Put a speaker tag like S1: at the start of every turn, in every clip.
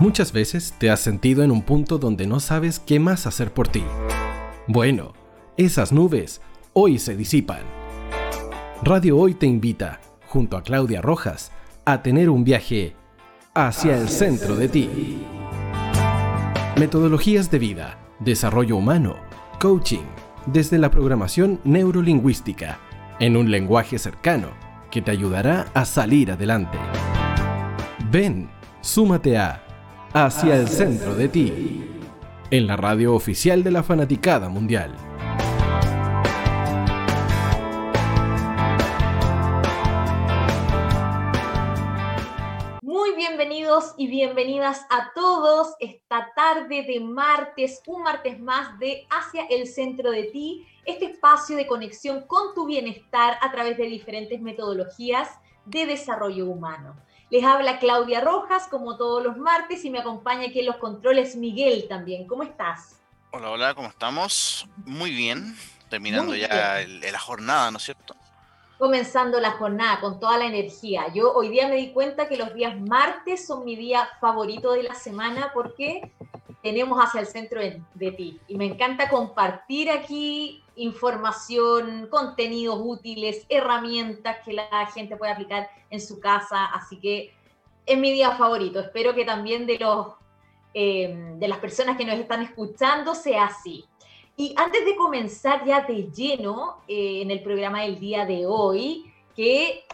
S1: Muchas veces te has sentido en un punto donde no sabes qué más hacer por ti. Bueno, esas nubes hoy se disipan. Radio Hoy te invita, junto a Claudia Rojas, a tener un viaje hacia el centro de ti. Metodologías de vida, desarrollo humano, coaching, desde la programación neurolingüística, en un lenguaje cercano que te ayudará a salir adelante. Ven, súmate a Hacia el centro de ti, en la radio oficial de la Fanaticada Mundial.
S2: Muy bienvenidos y bienvenidas a todos esta tarde de martes, un martes más de Hacia el centro de ti, este espacio de conexión con tu bienestar a través de diferentes metodologías de desarrollo humano. Les habla Claudia Rojas, como todos los martes, y me acompaña aquí en los controles Miguel también. ¿Cómo estás?
S3: Hola, hola, ¿cómo estamos? Muy bien, terminando ya la jornada, ¿no es cierto?
S2: Comenzando la jornada con toda la energía. Yo hoy día me di cuenta que los días martes son mi día favorito de la semana porque tenemos hacia el centro de ti. Y me encanta compartir aquí información, contenidos útiles, herramientas que la gente puede aplicar en su casa. Así que es mi día favorito. Espero que también de, los, eh, de las personas que nos están escuchando sea así. Y antes de comenzar ya de lleno eh, en el programa del día de hoy, que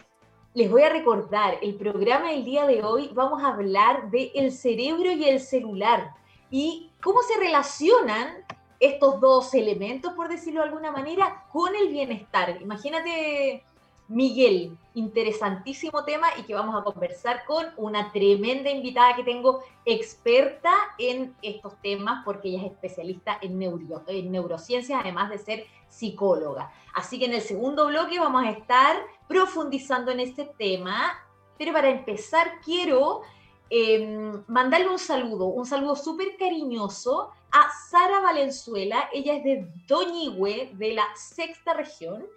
S2: les voy a recordar, el programa del día de hoy vamos a hablar de el cerebro y el celular y cómo se relacionan estos dos elementos, por decirlo de alguna manera, con el bienestar. Imagínate, Miguel, interesantísimo tema y que vamos a conversar con una tremenda invitada que tengo, experta en estos temas, porque ella es especialista en, en neurociencias, además de ser psicóloga. Así que en el segundo bloque vamos a estar profundizando en este tema, pero para empezar quiero Em, mandarle un saludo, un saludo súper cariñoso a Sara Valenzuela. Ella es de Doñigüe, de la sexta región.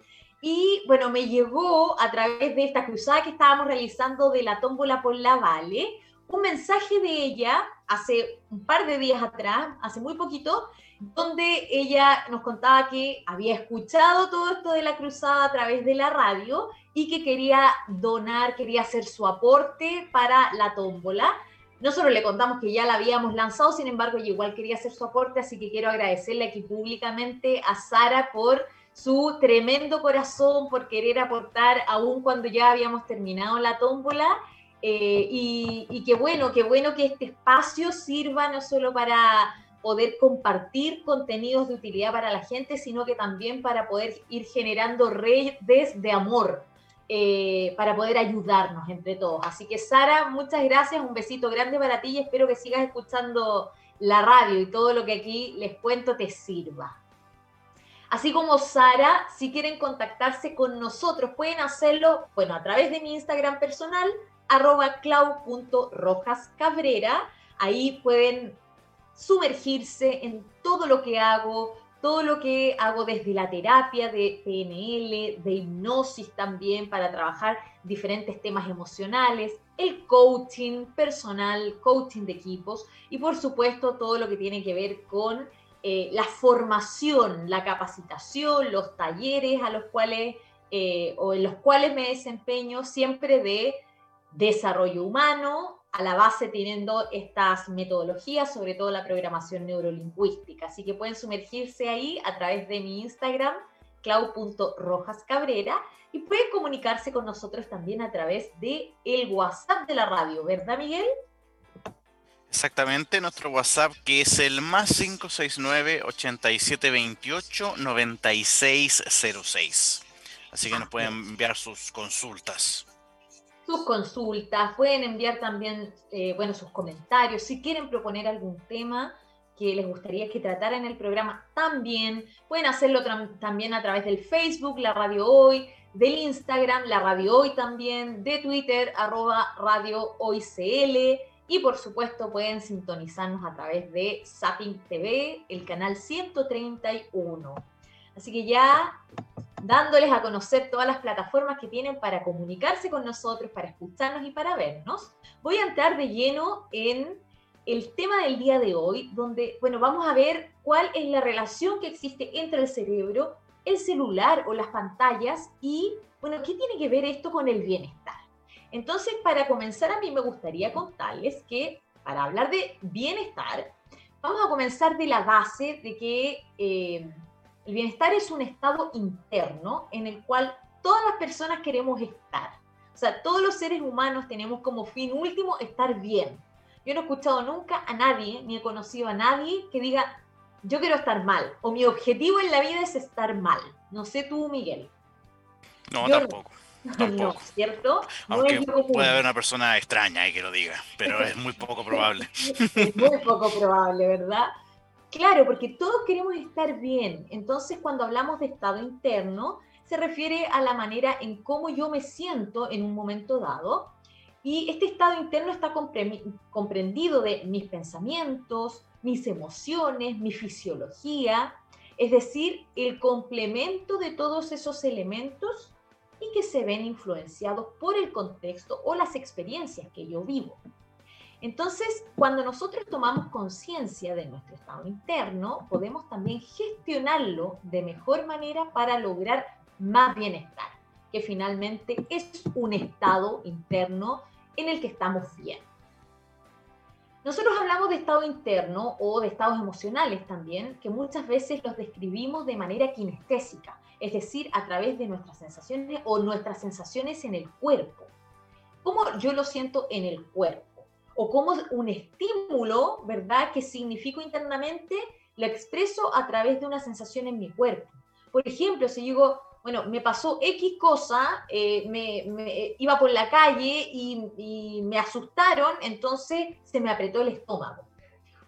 S2: Y bueno, me llegó a través de esta cruzada que estábamos realizando de la tómbola por la Vale, un mensaje de ella hace un par de días atrás, hace muy poquito, donde ella nos contaba que había escuchado todo esto de la cruzada a través de la radio y que quería donar, quería hacer su aporte para la tómbola. Nosotros le contamos que ya la habíamos lanzado, sin embargo, ella igual quería hacer su aporte, así que quiero agradecerle aquí públicamente a Sara por su tremendo corazón, por querer aportar aún cuando ya habíamos terminado la tómbola. Eh, y, y qué bueno, qué bueno que este espacio sirva no solo para poder compartir contenidos de utilidad para la gente, sino que también para poder ir generando redes de amor, eh, para poder ayudarnos entre todos. Así que Sara, muchas gracias, un besito grande para ti y espero que sigas escuchando la radio y todo lo que aquí les cuento te sirva. Así como Sara, si quieren contactarse con nosotros, pueden hacerlo, bueno, a través de mi Instagram personal, arroba clau.rojascabrera. Ahí pueden sumergirse en todo lo que hago, todo lo que hago desde la terapia de PNL, de hipnosis también para trabajar diferentes temas emocionales, el coaching personal, coaching de equipos y por supuesto todo lo que tiene que ver con eh, la formación, la capacitación, los talleres a los cuales eh, o en los cuales me desempeño siempre de desarrollo humano, a la base teniendo estas metodologías, sobre todo la programación neurolingüística. Así que pueden sumergirse ahí a través de mi Instagram, clau.rojascabrera, y pueden comunicarse con nosotros también a través de el WhatsApp de la radio, ¿verdad, Miguel?
S3: Exactamente, nuestro WhatsApp que es el más 569 8728 9606. Así que nos pueden enviar sus consultas
S2: sus consultas, pueden enviar también, eh, bueno, sus comentarios, si quieren proponer algún tema que les gustaría que tratara en el programa, también pueden hacerlo también a través del Facebook, la Radio Hoy, del Instagram, la Radio Hoy también, de Twitter, arroba Radio Hoy CL, y por supuesto pueden sintonizarnos a través de Zapping TV, el canal 131. Así que ya dándoles a conocer todas las plataformas que tienen para comunicarse con nosotros, para escucharnos y para vernos. Voy a entrar de lleno en el tema del día de hoy, donde, bueno, vamos a ver cuál es la relación que existe entre el cerebro, el celular o las pantallas y, bueno, ¿qué tiene que ver esto con el bienestar? Entonces, para comenzar, a mí me gustaría contarles que para hablar de bienestar, vamos a comenzar de la base de que eh, el bienestar es un estado interno en el cual todas las personas queremos estar. O sea, todos los seres humanos tenemos como fin último estar bien. Yo no he escuchado nunca a nadie, ni he conocido a nadie que diga, yo quiero estar mal, o mi objetivo en la vida es estar mal. No sé tú, Miguel.
S3: No, tampoco. No,
S2: ¿cierto?
S3: Aunque puede haber una persona extraña que lo diga, pero es muy poco probable.
S2: es muy poco probable, ¿verdad? Claro, porque todos queremos estar bien. Entonces, cuando hablamos de estado interno, se refiere a la manera en cómo yo me siento en un momento dado. Y este estado interno está comprendido de mis pensamientos, mis emociones, mi fisiología, es decir, el complemento de todos esos elementos y que se ven influenciados por el contexto o las experiencias que yo vivo. Entonces, cuando nosotros tomamos conciencia de nuestro estado interno, podemos también gestionarlo de mejor manera para lograr más bienestar, que finalmente es un estado interno en el que estamos bien. Nosotros hablamos de estado interno o de estados emocionales también, que muchas veces los describimos de manera kinestésica, es decir, a través de nuestras sensaciones o nuestras sensaciones en el cuerpo. ¿Cómo yo lo siento en el cuerpo? O cómo un estímulo, ¿verdad?, que significo internamente, lo expreso a través de una sensación en mi cuerpo. Por ejemplo, si digo, bueno, me pasó X cosa, eh, me, iba por la calle y, me asustaron, entonces se me apretó el estómago.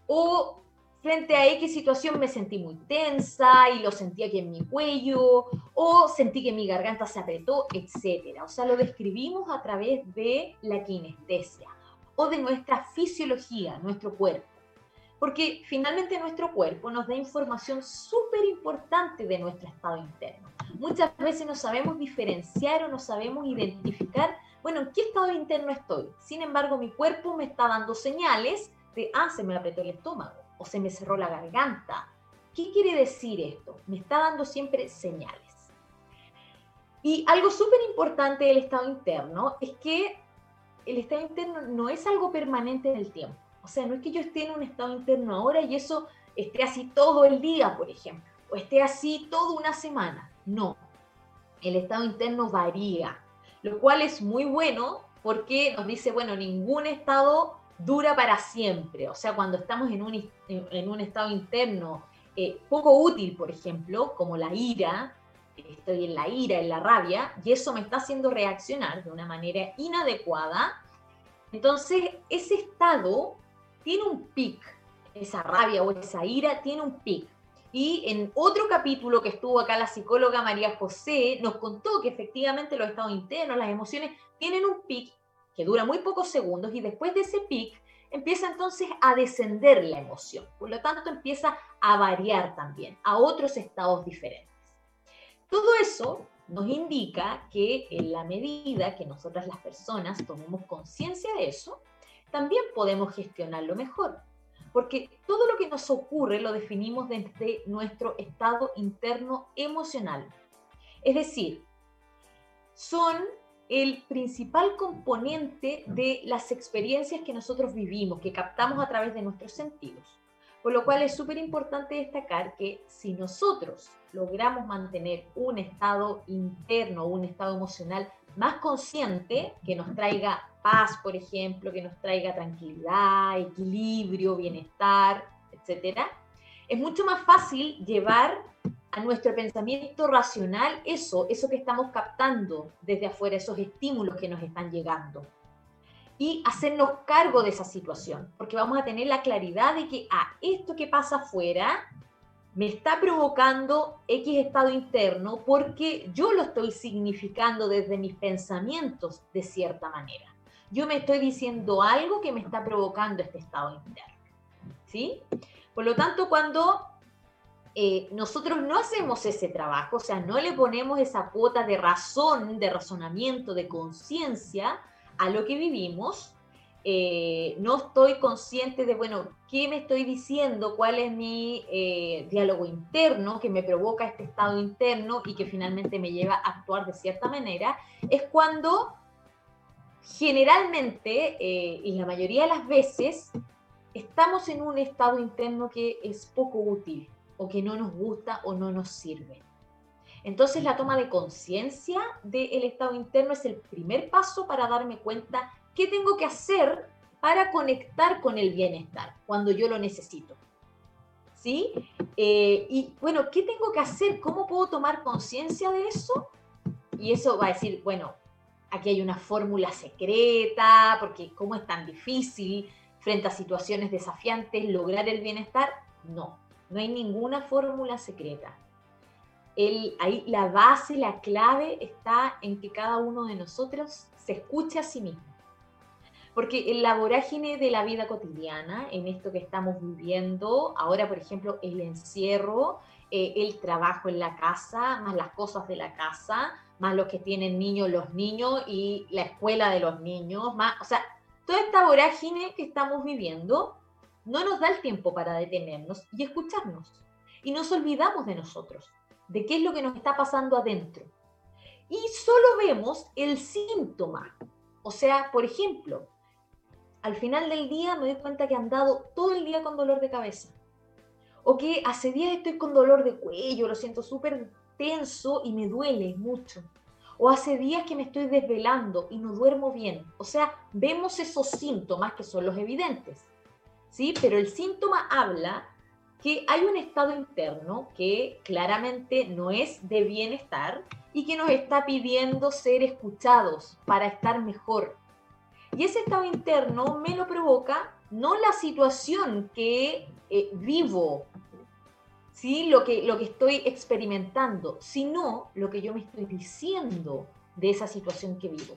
S2: O frente a X situación me sentí muy tensa y lo sentí aquí en mi cuello, o sentí que mi garganta se apretó, etc. O sea, lo describimos a través de la kinestesia o de nuestra fisiología, nuestro cuerpo porque finalmente nuestro cuerpo nos da información súper importante de nuestro estado interno. Muchas veces no sabemos diferenciar o no sabemos identificar, bueno, ¿en qué estado interno estoy? Sin embargo, mi cuerpo me está dando señales de, ah, se me apretó el estómago o se me cerró la garganta. ¿Qué quiere decir esto? Me está dando siempre señales. Y algo súper importante del estado interno es que el estado interno no es algo permanente en el tiempo. O sea, no es que yo esté en un estado interno ahora y eso esté así todo el día, por ejemplo, o esté así toda una semana. No, el estado interno varía, lo cual es muy bueno porque nos dice, bueno, ningún estado dura para siempre. O sea, cuando estamos en un, en un estado interno eh, poco útil, por ejemplo, como la ira, estoy en la ira, en la rabia, y eso me está haciendo reaccionar de una manera inadecuada, entonces ese estado tiene un pic, esa rabia o esa ira tiene un pic. Y en otro capítulo que estuvo acá la psicóloga María José, nos contó que efectivamente los estados internos, las emociones, tienen un pic que dura muy pocos segundos y después de ese pic empieza entonces a descender la emoción. Por lo tanto, empieza a variar también a otros estados diferentes. Todo eso nos indica que en la medida que nosotras las personas tomemos conciencia de eso, también podemos gestionarlo mejor. Porque todo lo que nos ocurre lo definimos desde nuestro estado interno emocional. Es decir, son el principal componente de las experiencias que nosotros vivimos, que captamos a través de nuestros sentidos. Por lo cual es súper importante destacar que si nosotros logramos mantener un estado interno, un estado emocional más consciente, que nos traiga paz, por ejemplo, que nos traiga tranquilidad, equilibrio, bienestar, etc., es mucho más fácil llevar a nuestro pensamiento racional eso, eso que estamos captando desde afuera, esos estímulos que nos están llegando. Y hacernos cargo de esa situación, porque vamos a tener la claridad de que, a ah, esto que pasa afuera me está provocando X estado interno porque yo lo estoy significando desde mis pensamientos de cierta manera yo me estoy diciendo algo que me está provocando este estado interno. ¿Sí? Por lo tanto, cuando eh, nosotros no hacemos ese trabajo, o sea, no le ponemos esa cuota de razón, de razonamiento, de conciencia a lo que vivimos, eh, no estoy consciente de, bueno, qué me estoy diciendo, cuál es mi eh, diálogo interno que me provoca este estado interno y que finalmente me lleva a actuar de cierta manera, es cuando generalmente eh, y la mayoría de las veces estamos en un estado interno que es poco útil o que no nos gusta o no nos sirve. Entonces la toma de conciencia del estado interno es el primer paso para darme cuenta qué tengo que hacer para conectar con el bienestar cuando yo lo necesito. ¿Sí? Eh, y bueno, ¿qué tengo que hacer? ¿Cómo puedo tomar conciencia de eso? Y eso va a decir, bueno, aquí hay una fórmula secreta, porque ¿cómo es tan difícil frente a situaciones desafiantes lograr el bienestar? No, no hay ninguna fórmula secreta. El, ahí la base, la clave está en que cada uno de nosotros se escuche a sí mismo. Porque en la vorágine de la vida cotidiana, en esto que estamos viviendo, ahora por ejemplo el encierro, eh, el trabajo en la casa, más las cosas de la casa, más los que tienen niños, los niños y la escuela de los niños, más, o sea, toda esta vorágine que estamos viviendo no nos da el tiempo para detenernos y escucharnos. Y nos olvidamos de nosotros, de qué es lo que nos está pasando adentro. Y solo vemos el síntoma. O sea, por ejemplo, al final del día me doy cuenta que han dado todo el día con dolor de cabeza. O que hace días estoy con dolor de cuello, lo siento súper tenso y me duele mucho. O hace días que me estoy desvelando y no duermo bien. O sea, vemos esos síntomas que son los evidentes. ¿Sí? Pero el síntoma habla que hay un estado interno que claramente no es de bienestar y que nos está pidiendo ser escuchados para estar mejor, y ese estado interno me lo provoca no la situación que eh, vivo, ¿sí? lo, que, lo que estoy experimentando, sino lo que yo me estoy diciendo de esa situación que vivo.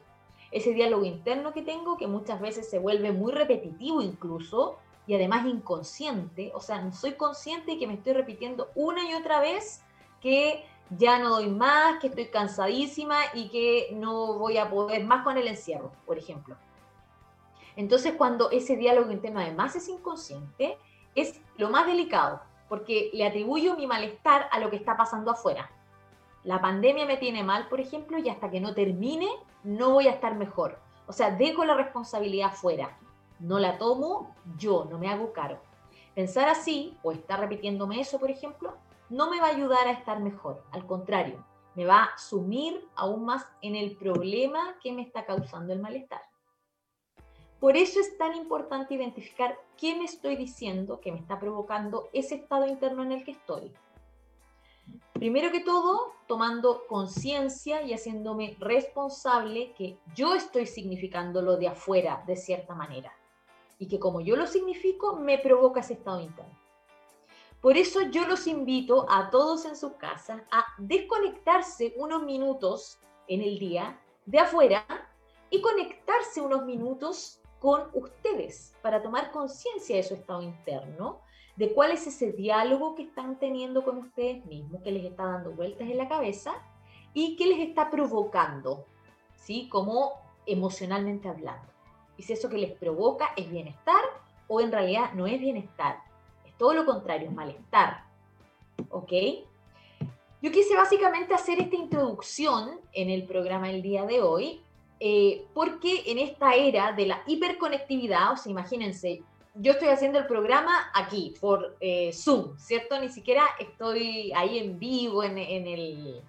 S2: Ese diálogo interno que tengo, que muchas veces se vuelve muy repetitivo incluso, y además inconsciente, o sea, no soy consciente que me estoy repitiendo una y otra vez que ya no doy más, que estoy cansadísima y que no voy a poder más con el encierro, por ejemplo. Entonces, cuando ese diálogo interno además es inconsciente, es lo más delicado, porque le atribuyo mi malestar a lo que está pasando afuera. La pandemia me tiene mal, por ejemplo, y hasta que no termine, no voy a estar mejor. O sea, dejo la responsabilidad afuera. No la tomo yo, no me hago cargo. Pensar así, o estar repitiéndome eso, por ejemplo, no me va a ayudar a estar mejor. Al contrario, me va a sumir aún más en el problema que me está causando el malestar. Por eso es tan importante identificar qué me estoy diciendo que me está provocando ese estado interno en el que estoy. Primero que todo, tomando conciencia y haciéndome responsable que yo estoy significando lo de afuera de cierta manera y que como yo lo significo me provoca ese estado interno. Por eso yo los invito a todos en su casa a desconectarse unos minutos en el día de afuera y conectarse unos minutos con ustedes para tomar conciencia de su estado interno, de cuál es ese diálogo que están teniendo con ustedes mismos, que les está dando vueltas en la cabeza y que les está provocando, ¿sí? Como emocionalmente hablando. Y si eso que les provoca es bienestar o en realidad no es bienestar, es todo lo contrario, es malestar. ¿Ok? Yo quise básicamente hacer esta introducción en el programa del día de hoy eh, porque en esta era de la hiperconectividad, o sea, imagínense, yo estoy haciendo el programa aquí, por eh, Zoom, ¿cierto? Ni siquiera estoy ahí en vivo, en, el,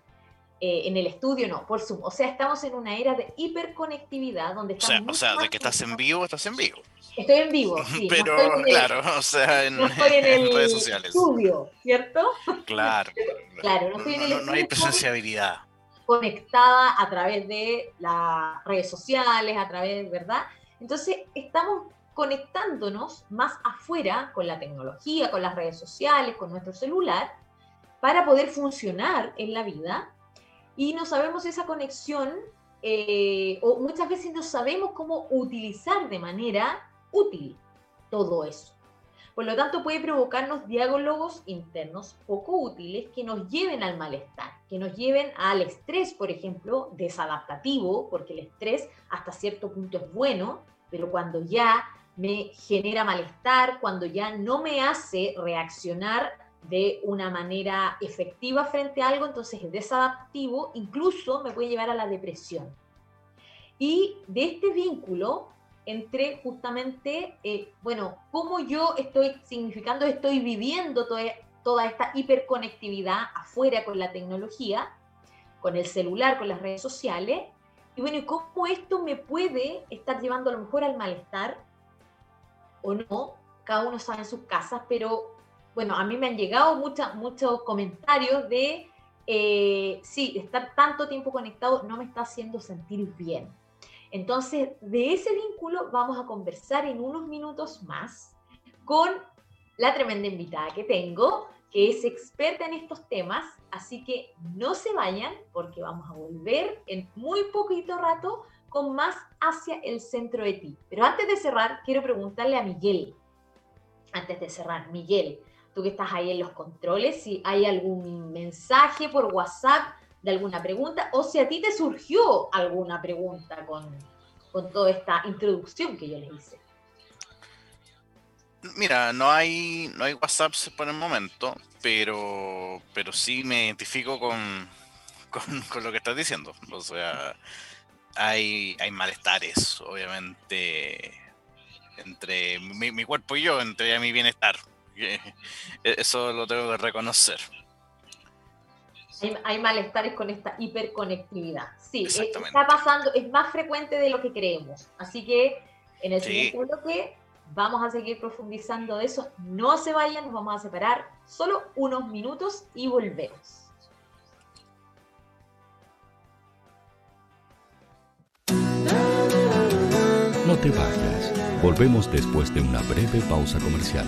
S2: eh, en el estudio, no, por Zoom. O sea, estamos en una era de hiperconectividad donde estamos...
S3: O sea, o sea de que estás en vivo, estás en vivo.
S2: Estoy en vivo, sí.
S3: Pero, claro, o sea, en, redes sociales.
S2: estudio, ¿cierto?
S3: Claro.
S2: claro, no estoy en el
S3: no, no hay presenciabilidad
S2: conectada a través de las redes sociales, a través, ¿verdad? Entonces, estamos conectándonos más afuera con la tecnología, con las redes sociales, con nuestro celular, para poder funcionar en la vida. Y no sabemos esa conexión, eh, o muchas veces no sabemos cómo utilizar de manera útil todo eso. Por lo tanto, puede provocarnos diálogos internos poco útiles que nos lleven al malestar, que nos lleven al estrés, por ejemplo, desadaptativo, porque el estrés hasta cierto punto es bueno, pero cuando ya me genera malestar, cuando ya no me hace reaccionar de una manera efectiva frente a algo, entonces es desadaptivo, incluso me puede llevar a la depresión. Y de este vínculo entre justamente, eh, bueno, cómo yo estoy significando, estoy viviendo toda, toda esta hiperconectividad afuera con la tecnología, con el celular, con las redes sociales, y bueno, cómo esto me puede estar llevando a lo mejor al malestar o no, cada uno sabe en sus casas, pero bueno, a mí me han llegado muchos comentarios de, eh, sí, estar tanto tiempo conectado no me está haciendo sentir bien. Entonces, de ese vínculo vamos a conversar en unos minutos más con la tremenda invitada que tengo, que es experta en estos temas, así que no se vayan porque vamos a volver en muy poquito rato con más hacia el centro de ti. Pero antes de cerrar, quiero preguntarle a Miguel, antes de cerrar, Miguel, tú que estás ahí en los controles, si hay algún mensaje por WhatsApp de alguna pregunta o si a ti te surgió alguna pregunta con, con toda esta introducción que yo les hice.
S3: Mira, no hay, no hay WhatsApp por el momento, pero, pero sí me identifico con, con, lo que estás diciendo. O sea, hay, hay malestares, obviamente, entre mi cuerpo y yo, entre mi bienestar. Eso lo tengo que reconocer.
S2: Hay, malestares con esta hiperconectividad. Sí, eh, está pasando, es más frecuente de lo que creemos. Así que en el siguiente bloque vamos a seguir profundizando de eso. No se vayan, nos vamos a separar solo unos minutos y volvemos.
S4: No te vayas. Volvemos después de una breve pausa comercial.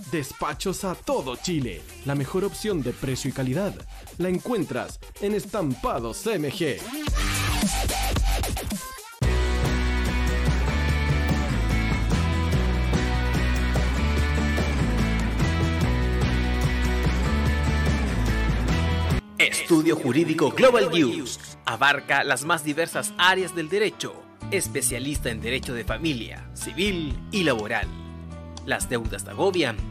S1: Despachos a todo Chile. La mejor opción de precio y calidad la encuentras en Estampados MG.
S5: Estudio Jurídico Global News abarca las más diversas áreas del derecho, especialista en derecho de familia, civil y laboral. Las deudas te agobian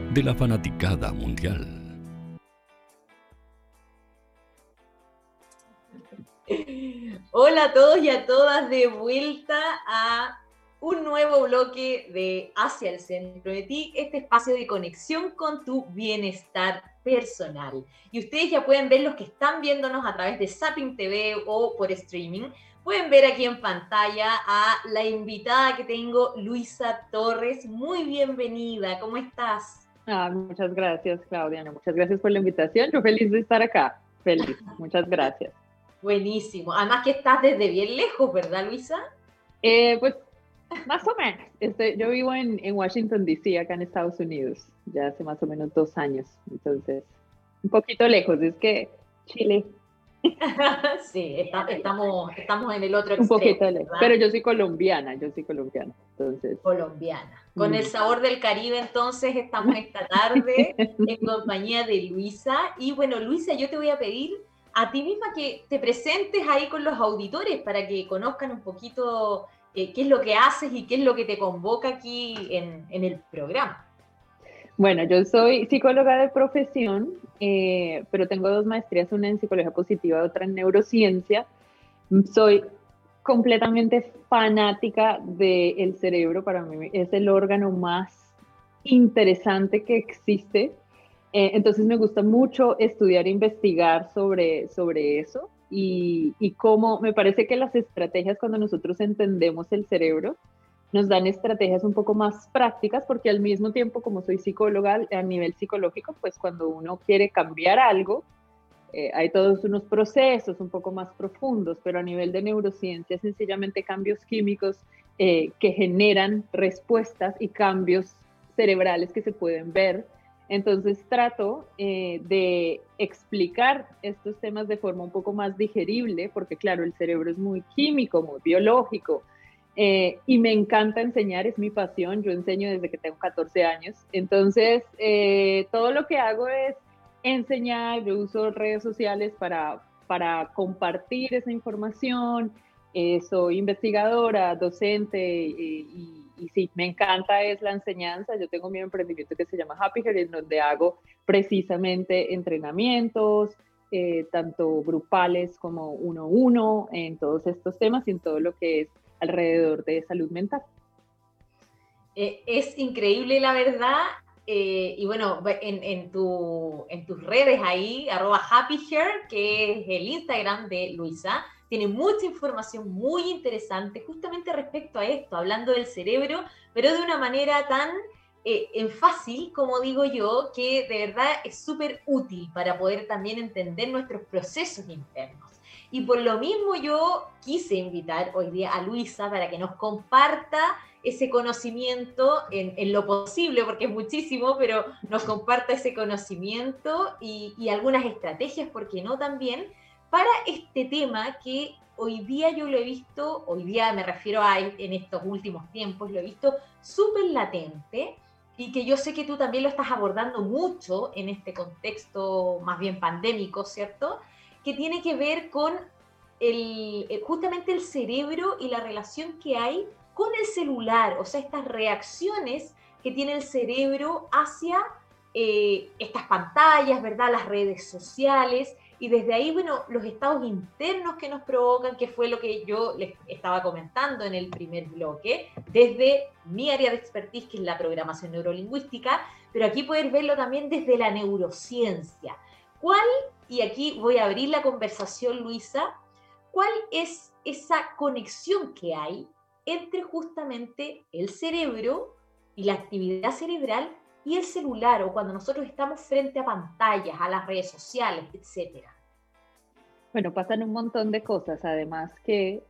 S4: de la fanaticada mundial.
S2: Hola a todos y a todas de vuelta a un nuevo bloque de Hacia el Centro de Ti, este espacio de conexión con tu bienestar personal. Y ustedes ya pueden ver los que están viéndonos a través de Zapping TV o por streaming Pueden ver aquí en pantalla a la invitada que tengo, Luisa Torres. Muy bienvenida, ¿cómo estás?
S6: Ah, muchas gracias, Claudia. Muchas gracias por la invitación. Yo feliz de estar acá. Feliz. Muchas gracias.
S2: Buenísimo. Además que estás desde bien lejos, ¿verdad, Luisa?
S6: Eh, pues más o menos. Yo vivo en, en Washington, D.C., acá en Estados Unidos, ya hace más o menos dos años. Entonces, un poquito lejos. Es que Chile
S2: sí, estamos, estamos en el otro
S6: extremo. Un poquito pero yo soy colombiana, yo soy colombiana, entonces.
S2: Colombiana. Con el sabor del Caribe, entonces estamos esta tarde en compañía de Luisa. Y bueno, Luisa, yo te voy a pedir a ti misma que te presentes ahí con los auditores para que conozcan un poquito eh, qué es lo que haces y qué es lo que te convoca aquí en, en el programa.
S6: Bueno, yo soy psicóloga de profesión, eh, pero tengo dos maestrías, una en psicología positiva otra en neurociencia. Soy completamente fanática del cerebro, para mí es el órgano más interesante que existe. Eh, entonces me gusta mucho estudiar e investigar sobre, sobre eso y, y cómo me parece que las estrategias cuando nosotros entendemos el cerebro, nos dan estrategias un poco más prácticas porque al mismo tiempo, como soy psicóloga a nivel psicológico, pues cuando uno quiere cambiar algo, eh, hay todos unos procesos un poco más profundos, pero a nivel de neurociencia, sencillamente cambios químicos eh, que generan respuestas y cambios cerebrales que se pueden ver. Entonces trato eh, de explicar estos temas de forma un poco más digerible, porque claro, el cerebro es muy químico, muy biológico, eh, y me encanta enseñar, es mi pasión, yo enseño desde que tengo 14 años, entonces eh, todo lo que hago es enseñar, yo uso redes sociales para, para compartir esa información, eh, soy investigadora, docente y, sí, me encanta es la enseñanza, yo tengo mi emprendimiento que se llama Happy Hair, en donde hago precisamente entrenamientos, tanto grupales como uno a uno, en todos estos temas y en todo lo que es alrededor de salud mental.
S2: Eh, es increíble la verdad. Eh, y bueno, en, en, tu, en tus redes ahí, arroba happy hair, que es el Instagram de Luisa, tiene mucha información muy interesante justamente respecto a esto, hablando del cerebro, pero de una manera tan eh, en fácil, como digo yo, que de verdad es súper útil para poder también entender nuestros procesos internos. Y por lo mismo yo quise invitar hoy día a Luisa para que nos comparta ese conocimiento en, lo posible, porque es muchísimo, pero nos comparta ese conocimiento y, y algunas estrategias, ¿por qué no también? Para este tema que hoy día yo lo he visto, hoy día me refiero a en estos últimos tiempos, lo he visto súper latente y que yo sé que tú también lo estás abordando mucho en este contexto más bien pandémico, ¿cierto? Que tiene que ver con el, eh, justamente el cerebro y la relación que hay con el celular, o sea, estas reacciones que tiene el cerebro hacia eh, estas pantallas, ¿verdad? Las redes sociales y desde ahí, bueno, los estados internos que nos provocan, que fue lo que yo les estaba comentando en el primer bloque, desde mi área de expertise, que es la programación neurolingüística, pero aquí poder verlo también desde la neurociencia. ¿Cuál, y aquí voy a abrir la conversación, Luisa, cuál es esa conexión que hay entre justamente el cerebro y la actividad cerebral y el celular o cuando nosotros estamos frente a pantallas, a las redes sociales, etcétera?
S6: Bueno, pasan un montón de cosas, además que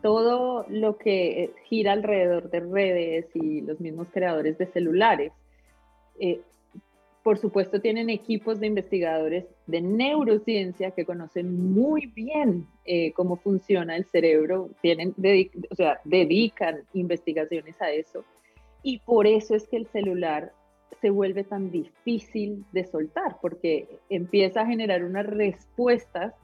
S6: todo lo que gira alrededor de redes y los mismos creadores de celulares, eh, por supuesto tienen equipos de investigadores de neurociencia que conocen muy bien eh, cómo funciona el cerebro, tienen, o sea, dedican investigaciones a eso. Y por eso es que el celular se vuelve tan difícil de soltar, porque empieza a generar unas respuestas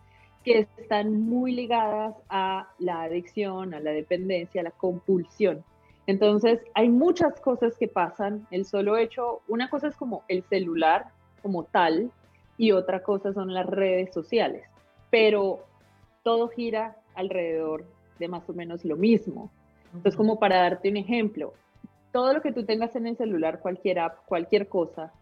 S6: que están muy ligadas a la adicción, a la dependencia, a la compulsión. Entonces, hay muchas cosas que pasan. El solo hecho, una cosa es como el celular como tal y otra cosa son las redes sociales, pero todo gira alrededor de más o menos lo mismo. Entonces, como para darte un ejemplo, todo lo que tú tengas en el celular, cualquier app, cualquier cosa,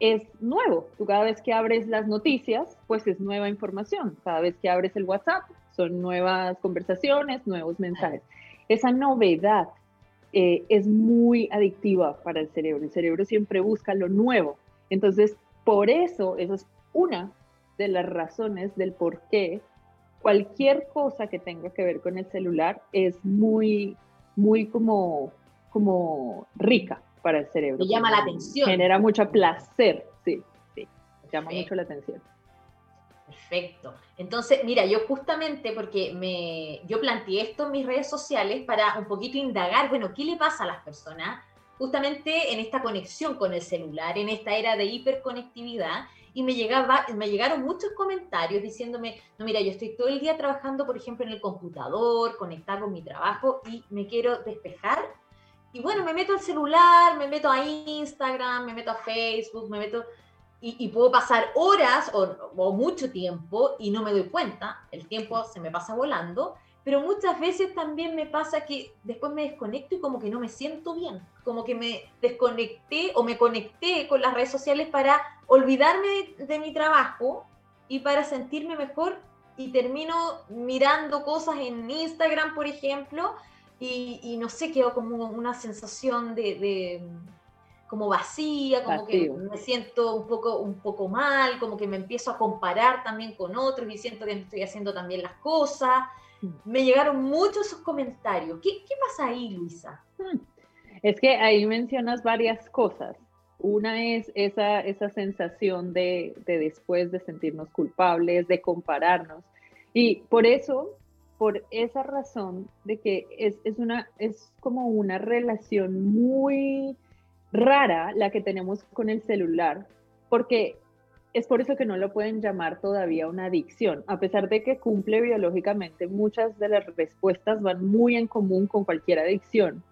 S6: es nuevo. Tú cada vez que abres las noticias, pues es nueva información. Cada vez que abres el WhatsApp, son nuevas conversaciones, nuevos mensajes. Esa novedad eh, es muy adictiva para el cerebro. El cerebro siempre busca lo nuevo. Entonces, por eso, eso es una de las razones del por qué cualquier cosa que tenga que ver con el celular es muy, muy como como rica para el cerebro.
S2: Me llama la atención.
S6: Genera mucho placer, sí, sí, llama mucho la atención.
S2: Perfecto. Entonces, mira, yo justamente porque me, yo planteé esto en mis redes sociales para un poquito indagar, bueno, ¿qué le pasa a las personas justamente en esta conexión con el celular, en esta era de hiperconectividad? Y me, llegaba, me llegaron muchos comentarios diciéndome, no, mira, yo estoy todo el día trabajando, por ejemplo, en el computador, conectado con mi trabajo y me quiero despejar y bueno, me meto al celular, me meto a Instagram, me meto a Facebook, me meto y, puedo pasar horas o, mucho tiempo y no me doy cuenta, el tiempo se me pasa volando, pero muchas veces también me pasa que después me desconecto y como que no me siento bien, como que me desconecté o me conecté con las redes sociales para olvidarme de mi trabajo y para sentirme mejor y termino mirando cosas en Instagram, por ejemplo, y, no sé, quedó como una sensación de, como vacía, como que me siento un poco, un poco mal, como que me empiezo a comparar también con otros y siento que estoy haciendo también las cosas. Mm. Me llegaron muchos esos comentarios. ¿Qué, qué pasa ahí, Luisa? Hmm.
S6: Es que ahí mencionas varias cosas. Una es esa, esa sensación de, de después de sentirnos culpables, de compararnos. Y por eso por esa razón de que es, una, es como una relación muy rara la que tenemos con el celular, porque es por eso que no lo pueden llamar todavía una adicción, a pesar de que cumple biológicamente, muchas de las respuestas van muy en común con cualquier adicción.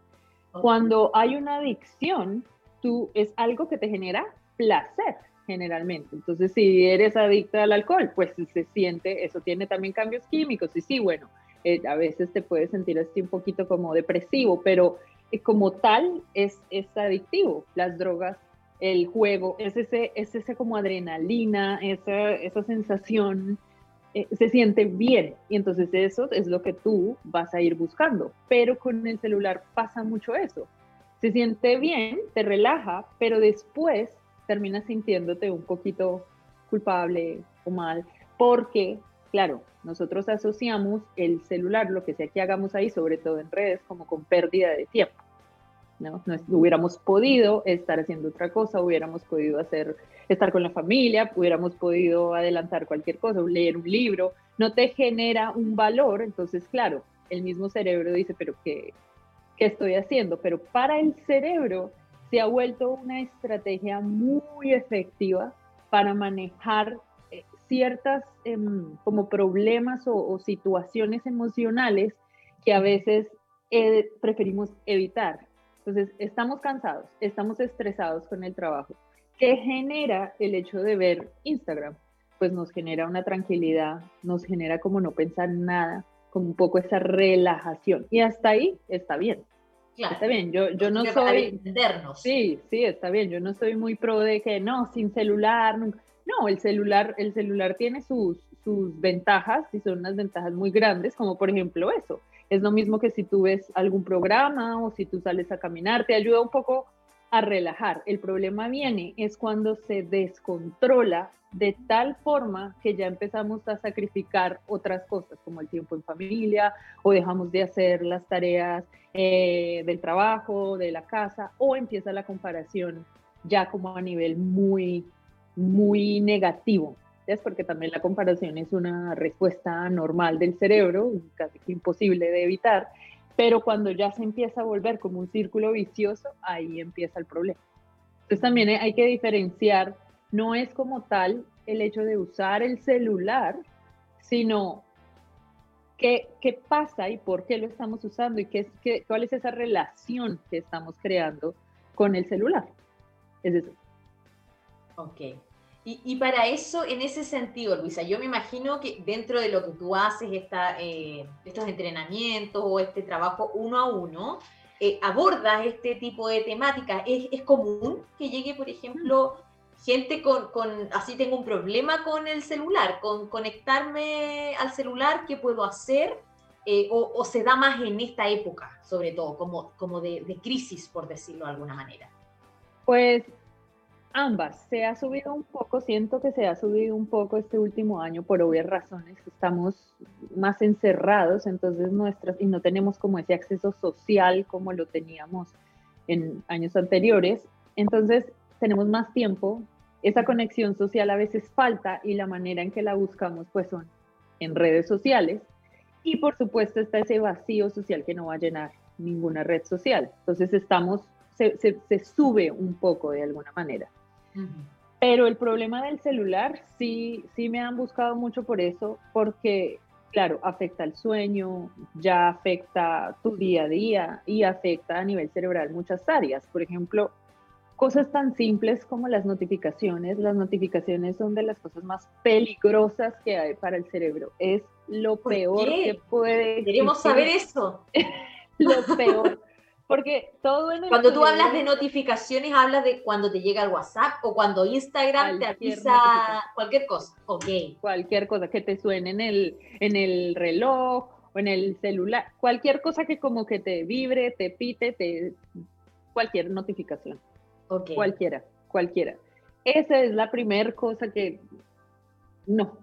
S6: Cuando hay una adicción, tú es algo que te genera placer generalmente. Entonces, si eres adicta al alcohol, pues se siente, eso tiene también cambios químicos. Y sí, bueno, eh, a veces te puedes sentir así un poquito como depresivo, pero como tal es, es adictivo. Las drogas, el juego, es ese, es ese como adrenalina, esa, esa sensación. Eh, se siente bien y entonces eso es lo que tú vas a ir buscando. Pero con el celular pasa mucho eso Se siente bien, te relaja, pero después terminas sintiéndote un poquito culpable o mal, porque, claro, nosotros asociamos el celular, lo que sea que hagamos ahí, sobre todo en redes, como con pérdida de tiempo. ¿No? hubiéramos podido estar haciendo otra cosa, hubiéramos podido hacer, estar con la familia, hubiéramos podido adelantar cualquier cosa, leer un libro, no te genera un valor, entonces claro, el mismo cerebro dice, pero ¿qué, qué estoy haciendo? Pero para el cerebro se ha vuelto una estrategia muy efectiva para manejar eh, ciertas em, como problemas o, situaciones emocionales que a veces eh, preferimos evitar. Entonces, estamos cansados, estamos estresados con el trabajo. ¿Qué genera el hecho de ver Instagram? Pues nos genera una tranquilidad, nos genera como no pensar nada, como un poco esa relajación. Y hasta ahí está bien. Está bien, yo, yo no soy... Sí, sí, está bien, yo no soy muy pro de que no, sin celular, No, el celular, el celular tiene sus, sus ventajas y son unas ventajas muy grandes, como por ejemplo eso. Es lo mismo que si tú ves algún programa o si tú sales a caminar, te ayuda un poco a relajar. El problema viene es cuando se descontrola de tal forma que ya empezamos a sacrificar otras cosas como el tiempo en familia o dejamos de hacer las tareas eh, del trabajo, de la casa o empieza la comparación ya como a nivel muy, muy negativo. Porque también la comparación es una respuesta normal del cerebro, casi que imposible de evitar, pero cuando ya se empieza a volver como un círculo vicioso, ahí empieza el problema. Entonces también hay que diferenciar no es como tal el hecho de usar el celular, sino qué, qué pasa y por qué lo estamos usando y qué, qué, cuál es esa relación que estamos creando con el celular. Es eso.
S2: Ok. Y, para eso, en ese sentido, Luisa, yo me imagino que dentro de lo que tú haces, eh, estos entrenamientos o este trabajo uno a uno, eh, abordas este tipo de temáticas. ¿Es, ¿Es, común que llegue, por ejemplo, gente con, así tengo un problema con el celular, con conectarme al celular, ¿qué puedo hacer? Eh, o, se da más en esta época, sobre todo, como, como de, crisis, por decirlo de alguna manera?
S6: Pues ambas. Se ha subido un poco, siento que se ha subido un poco este último año por obvias razones. Estamos más encerrados, entonces nuestras, y no tenemos como ese acceso social como lo teníamos en años anteriores. Entonces tenemos más tiempo, esa conexión social a veces falta y la manera en que la buscamos pues son en redes sociales y por supuesto está ese vacío social que no va a llenar ninguna red social. Entonces estamos, se, se, sube un poco de alguna manera. Pero el problema del celular sí, sí me han buscado mucho por eso, porque claro, afecta el sueño, ya afecta tu día a día y afecta a nivel cerebral muchas áreas. Por ejemplo, cosas tan simples como las notificaciones. Las notificaciones son de las cosas más peligrosas que hay para el cerebro. Es lo peor que puede.
S2: Queremos saber eso.
S6: lo peor. Porque todo en
S2: el Cuando tú hablas de notificaciones, hablas de cuando te llega el WhatsApp o cuando Instagram te avisa cualquier cosa. Ok.
S6: Cualquier cosa que te suene en el, en el reloj o en el celular. Cualquier cosa que como que te vibre, te pite, te cualquier notificación. Cualquiera, cualquiera. Esa es la primera cosa que no.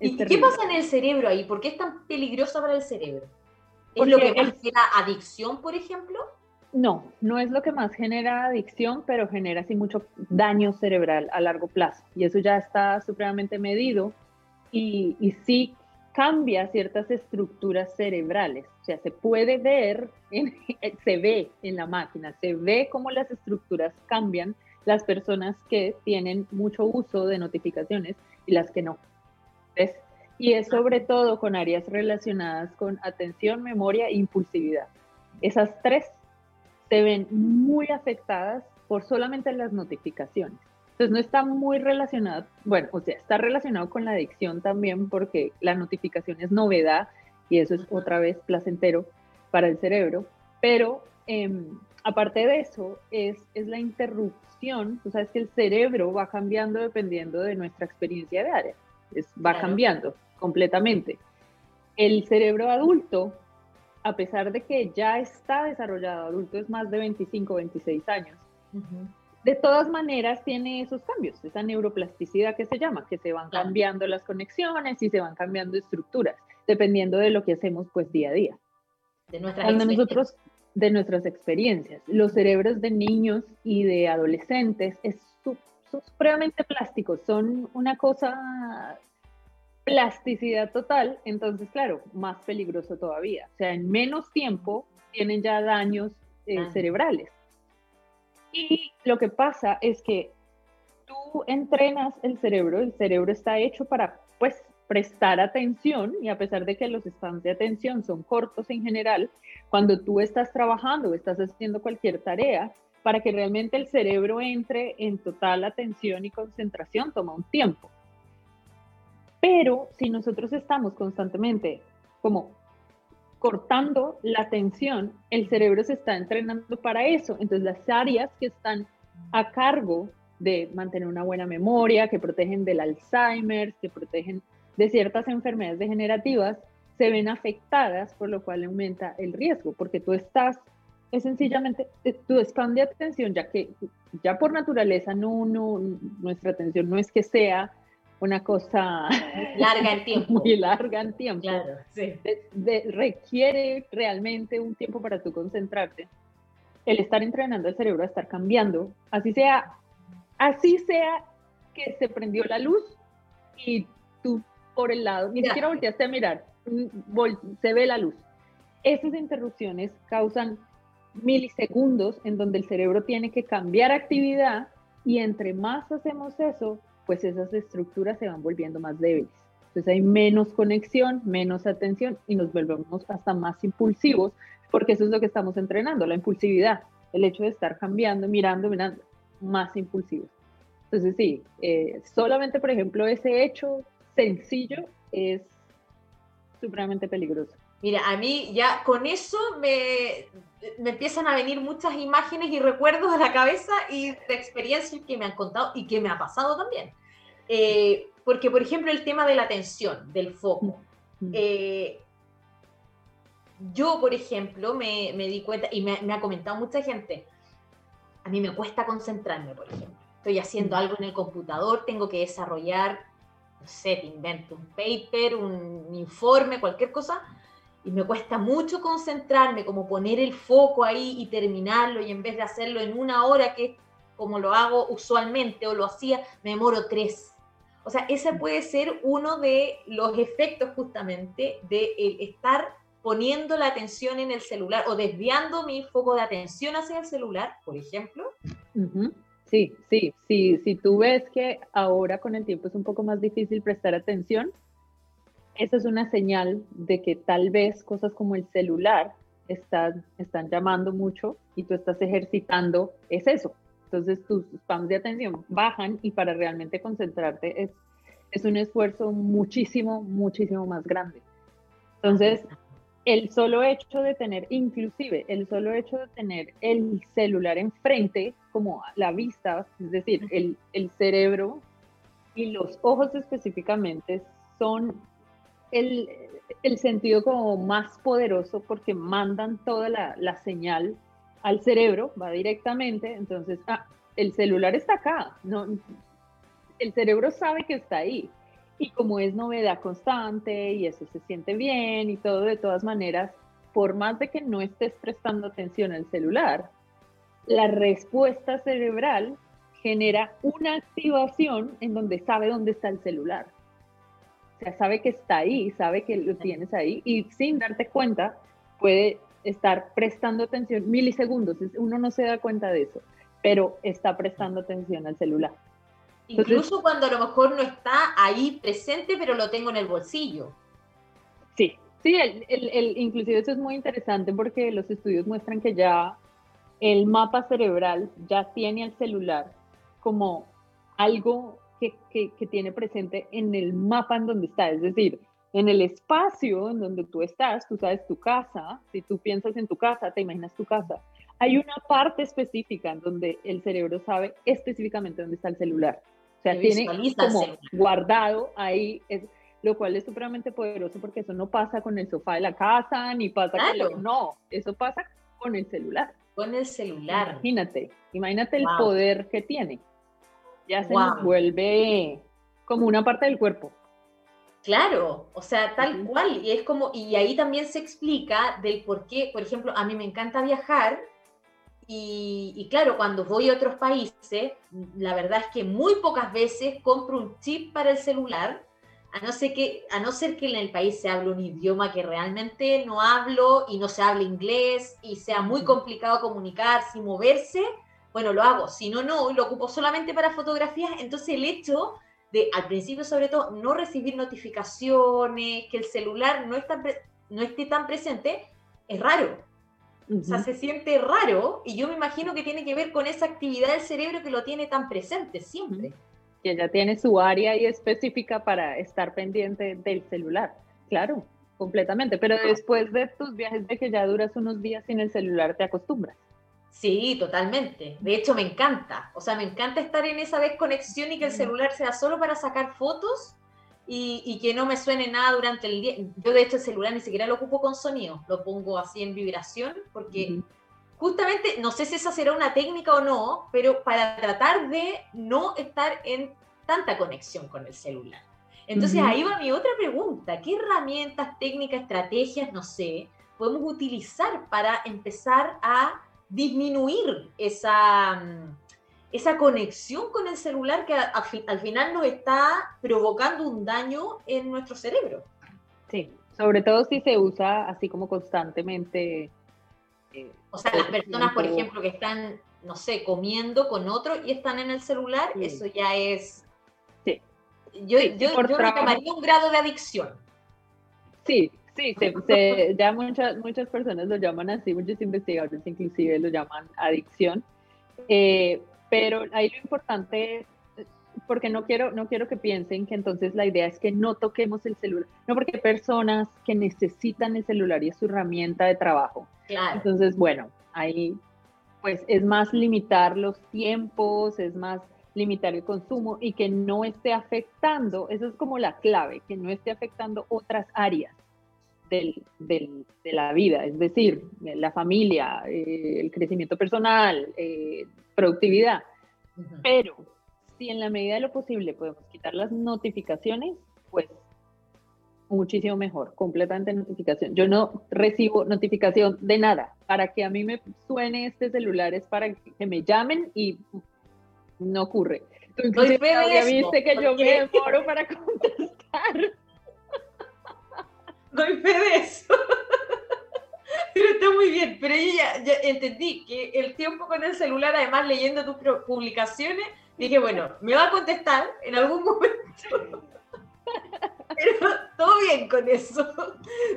S2: ¿Y qué pasa en el cerebro ahí? ¿Por qué es tan peligrosa para el cerebro? ¿Es lo que más genera adicción, por ejemplo?
S6: No, no es lo que más genera adicción, pero genera así mucho daño cerebral a largo plazo. Y eso ya está supremamente medido y, y sí cambia ciertas estructuras cerebrales. O sea, se puede ver, se ve en la máquina, se ve cómo las estructuras cambian las personas que tienen mucho uso de notificaciones y las que no. ¿Ves? Y es sobre todo con áreas relacionadas con atención, memoria e impulsividad. Esas tres se ven muy afectadas por solamente las notificaciones. Entonces no está muy relacionado, bueno, o sea, está relacionado con la adicción también porque la notificación es novedad y eso es otra vez placentero para el cerebro, pero em, aparte de eso es, es la interrupción, tú sabes que el cerebro va cambiando dependiendo de nuestra experiencia diaria, es, va cambiando completamente. El cerebro adulto a pesar de que ya está desarrollado, adulto es más de 25, 26 años, de todas maneras tiene esos cambios, esa neuroplasticidad que se llama, que se van cambiando las conexiones y se van cambiando estructuras, dependiendo de lo que hacemos pues día a día.
S2: De nuestras
S6: nosotros de nuestras experiencias. Los cerebros de niños y de adolescentes es, son supremamente plásticos, son una cosa plasticidad total, entonces claro, más peligroso todavía. O sea, en menos tiempo tienen ya daños eh, cerebrales. Y lo que pasa es que tú entrenas el cerebro, el cerebro está hecho para pues prestar atención y a pesar de que los spans de atención son cortos en general, cuando tú estás trabajando o estás haciendo cualquier tarea, para que realmente el cerebro entre en total atención y concentración toma un tiempo. Pero si nosotros estamos constantemente como cortando la atención, el cerebro se está entrenando para eso. Entonces las áreas que están a cargo de mantener una buena memoria, que protegen del Alzheimer, que protegen de ciertas enfermedades degenerativas se ven afectadas, por lo cual aumenta el riesgo, porque tú estás, es sencillamente, eh, tu span de atención, ya que ya por naturaleza no, no, nuestra atención no es que sea una cosa
S2: larga en tiempo.
S6: muy larga en tiempo.
S2: Claro, sí.
S6: requiere realmente un tiempo para tú concentrarte. El estar entrenando el cerebro a estar cambiando, así sea, así sea que se prendió la luz y tú por el lado, ni siquiera volteaste a mirar, mm, se ve la luz. Esas interrupciones causan milisegundos en donde el cerebro tiene que cambiar actividad y entre más hacemos eso, pues esas estructuras se van volviendo más débiles. Entonces hay menos conexión, menos atención y nos volvemos hasta más impulsivos porque eso es lo que estamos entrenando, la impulsividad, el hecho de estar cambiando, mirando, mirando, más impulsivos. Entonces sí, eh, solamente por ejemplo ese hecho sencillo es supremamente peligroso.
S2: Mira, a mí ya con eso me, me, empiezan a venir muchas imágenes y recuerdos a la cabeza y de experiencias que me han contado y que me ha pasado también. Eh, porque, por ejemplo, el tema de la atención, del foco. Mm. Eh, yo, por ejemplo, me, me di cuenta, y me, me, ha comentado mucha gente, a mí me cuesta concentrarme, por ejemplo. Estoy haciendo mm. algo en el computador, tengo que desarrollar no sé, te invento un paper, un informe, cualquier cosa, y me cuesta mucho concentrarme, como poner el foco ahí y terminarlo, y en vez de hacerlo en una hora, que como lo hago usualmente o lo hacía, me demoro tres. O sea, ese puede ser uno de los efectos justamente de estar poniendo la atención en el celular o desviando mi foco de atención hacia el celular, por ejemplo.
S6: Sí, sí, sí, si tú ves que ahora con el tiempo es un poco más difícil prestar atención, esa es una señal de que tal vez cosas como el celular están, están llamando mucho y tú estás ejercitando, es eso. Entonces tus spams de atención bajan y para realmente concentrarte es, es un esfuerzo muchísimo, muchísimo más grande. Entonces, el solo hecho de tener, inclusive el solo hecho de tener el celular enfrente, como la vista, es decir, el, el cerebro y los ojos específicamente son el, sentido como más poderoso porque mandan toda la, la, señal al cerebro, va directamente, entonces, ah, el celular está acá, no, el cerebro sabe que está ahí, y como es novedad constante y eso se siente bien y todo, de todas maneras, por más de que no estés prestando atención al celular, la respuesta cerebral genera una activación en donde sabe dónde está el celular. O sea, sabe que está ahí, sabe que lo tienes ahí y sin darte cuenta puede estar prestando atención milisegundos. Uno no se da cuenta de eso, pero está prestando atención al celular.
S2: Incluso cuando a lo mejor no está ahí presente, pero lo tengo en el bolsillo.
S6: Sí, sí, el, el, inclusive eso es muy interesante porque los estudios muestran que ya el mapa cerebral ya tiene al celular como algo que, que, que, tiene presente en el mapa en donde está, es decir, en el espacio en donde tú estás, tú sabes tu casa, si tú piensas en tu casa, te imaginas tu casa, hay una parte específica en donde el cerebro sabe específicamente dónde está el celular. O sea, tiene como guardado ahí. Es, lo cual es supremamente poderoso porque eso no pasa con el sofá de la casa, ni pasa con... No, eso pasa con el celular.
S2: Con el celular.
S6: Imagínate, imagínate el poder que tiene. Ya se nos vuelve como una parte del cuerpo.
S2: Claro, o sea, tal cual. Y es como, y ahí también se explica del por qué, por ejemplo, a mí me encanta viajar y, claro, cuando voy a otros países, la verdad es que muy pocas veces compro un chip para el celular, a no, ser que, a no ser que en el país se hable un idioma que realmente no hablo y no se hable inglés y sea muy complicado comunicarse y moverse, bueno, lo hago. Si no, no, lo ocupo solamente para fotografías. Entonces el hecho de, al principio sobre todo, no recibir notificaciones, que el celular no, está, no esté tan presente, es raro. O sea, se siente raro y yo me imagino que tiene que ver con esa actividad del cerebro que lo tiene tan presente siempre.
S6: Que ya tiene su área ahí específica para estar pendiente del celular. Claro, completamente. Pero después de tus viajes de que ya duras unos días sin el celular, te acostumbras.
S2: Sí, totalmente. De hecho, me encanta. O sea, me encanta estar en esa desconexión y que el celular sea solo para sacar fotos y, que no me suene nada durante el día. Yo, de hecho, el celular ni siquiera lo ocupo con sonido, lo pongo así en vibración porque justamente, no sé si esa será una técnica o no, pero para tratar de no estar en tanta conexión con el celular. Entonces, ahí va mi otra pregunta. ¿Qué herramientas, técnicas, estrategias, no sé, podemos utilizar para empezar a disminuir esa, mm, esa conexión con el celular que al final nos está provocando un daño en nuestro cerebro.
S6: Sí, sobre todo si se usa así como constantemente.
S2: Eh, o sea, las personas, por ejemplo, que están, no sé, comiendo con otro y están en el celular, eso ya es... Sí. Yo, yo, yo llamaría un grado de adicción.
S6: Sí, Sí, se, ya muchas, muchas personas lo llaman así, muchos investigadores inclusive lo llaman adicción. Eh, pero ahí lo importante es, porque no quiero, no quiero que piensen que entonces la idea es que no toquemos el celular, no porque hay personas que necesitan el celular y es su herramienta de trabajo. Entonces, bueno, ahí pues es más limitar los tiempos, es más limitar el consumo y que no esté afectando, eso es como la clave, que no esté afectando otras áreas del, de la vida, es decir, la familia, eh, el crecimiento personal, eh, productividad. Pero si en la medida de lo posible podemos quitar las notificaciones, pues muchísimo mejor, completamente notificación. Yo no recibo notificación de nada. Para que a mí me suene este celular es para que me llamen y no ocurre. Entonces, ya viste que yo me demoro para contestar
S2: doy fe de eso. pero está muy bien, pero yo ya, entendí que el tiempo con el celular, además leyendo tus publicaciones, dije, bueno, me va a contestar en algún momento. pero todo bien con eso.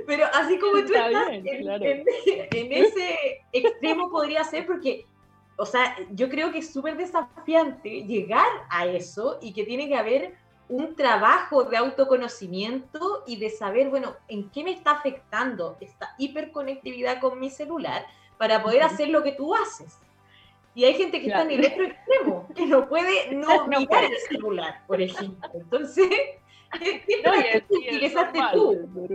S2: Pero así como tú estás en, en, ese extremo podría ser porque, o sea, yo creo que es súper desafiante llegar a eso y que tiene que haber un trabajo de autoconocimiento y de saber, bueno, en qué me está afectando esta hiperconectividad con mi celular para poder hacer lo que tú haces. Y hay gente que está en el otro extremo, que no puede no, mirar el celular, por ejemplo. Entonces, no,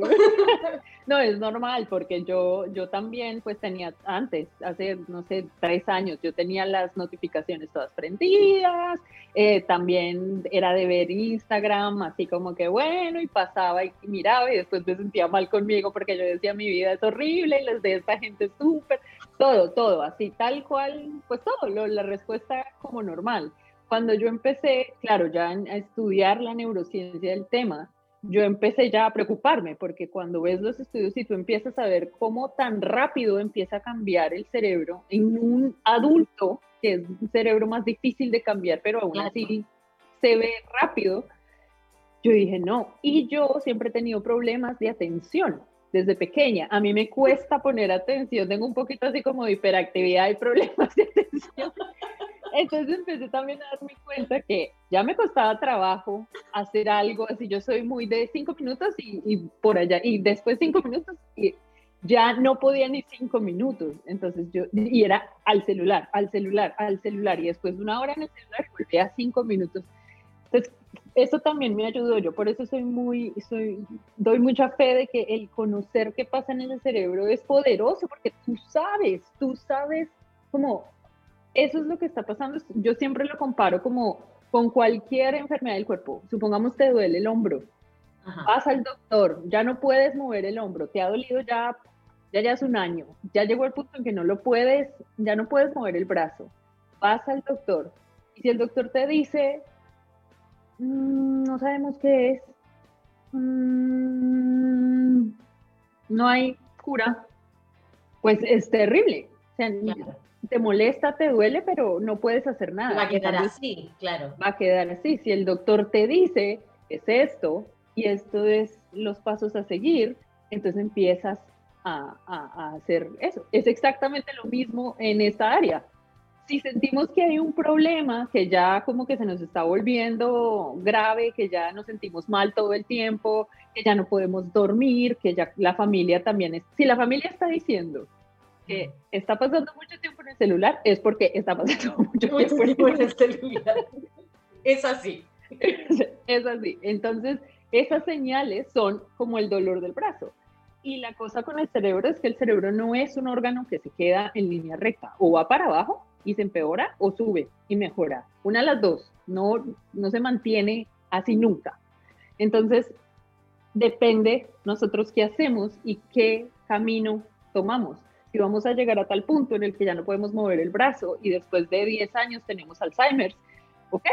S6: no, es normal porque yo, yo también pues tenía antes, hace no sé, tres años, yo tenía las notificaciones todas prendidas, eh, también era de ver Instagram, así como que bueno, y pasaba y miraba y después me sentía mal conmigo porque yo decía mi vida es horrible y las de esta gente es súper, todo, todo, así tal cual, pues todo, la respuesta como normal cuando yo empecé, claro, ya a estudiar la neurociencia del tema, yo empecé ya a preocuparme, porque cuando ves los estudios y tú empiezas a ver cómo tan rápido empieza a cambiar el cerebro en un adulto, que es un cerebro más difícil de cambiar, pero aún así se ve rápido, yo dije, no, y yo siempre he tenido problemas de atención desde pequeña. A mí me cuesta poner atención, tengo un poquito así como de hiperactividad y problemas de atención. Entonces empecé también a darme cuenta que ya me costaba trabajo hacer algo así. Yo soy muy de cinco minutos y, por allá, y después cinco minutos y ya no podía ni cinco minutos. Entonces yo, y era al celular, al celular, al celular, y después una hora en el celular volvía a cinco minutos. Entonces, eso también me ayudó. Yo por eso soy muy, soy, doy mucha fe de que el conocer qué pasa en el cerebro es poderoso, porque tú sabes, tú sabes como eso es lo que está pasando. Yo siempre lo comparo como con cualquier enfermedad del cuerpo. Supongamos te duele el hombro. Vas al doctor, ya no puedes mover el hombro, te ha dolido ya, ya ya un año, ya llegó el punto en que no lo puedes, ya no puedes mover el brazo. Vas al doctor y si el doctor te dice, mm, no sabemos qué es, mm, no hay cura, pues es terrible. O sea, te molesta, te duele, pero no puedes hacer nada.
S2: Va a quedar así, claro.
S6: Va a quedar así. Si el doctor te dice, es esto, y esto es los pasos a seguir, entonces empiezas a, a, hacer eso. Es exactamente lo mismo en esta área. Si sentimos que hay un problema, que ya como que se nos está volviendo grave, que ya nos sentimos mal todo el tiempo, que ya no podemos dormir, que ya la familia también es... Si la familia está diciendo, que está pasando mucho tiempo en el celular es porque está pasando mucho, tiempo, en el celular.
S2: Es así.
S6: Es así. Entonces, esas señales son como el dolor del brazo. Y la cosa con el cerebro es que el cerebro no es un órgano que se queda en línea recta. O va para abajo y se empeora o sube y mejora. Una de las dos. No, no se mantiene así nunca. Entonces, depende nosotros qué hacemos y qué camino tomamos si vamos a llegar a tal punto en el que ya no podemos mover el brazo y después de 10 años tenemos Alzheimer, ok.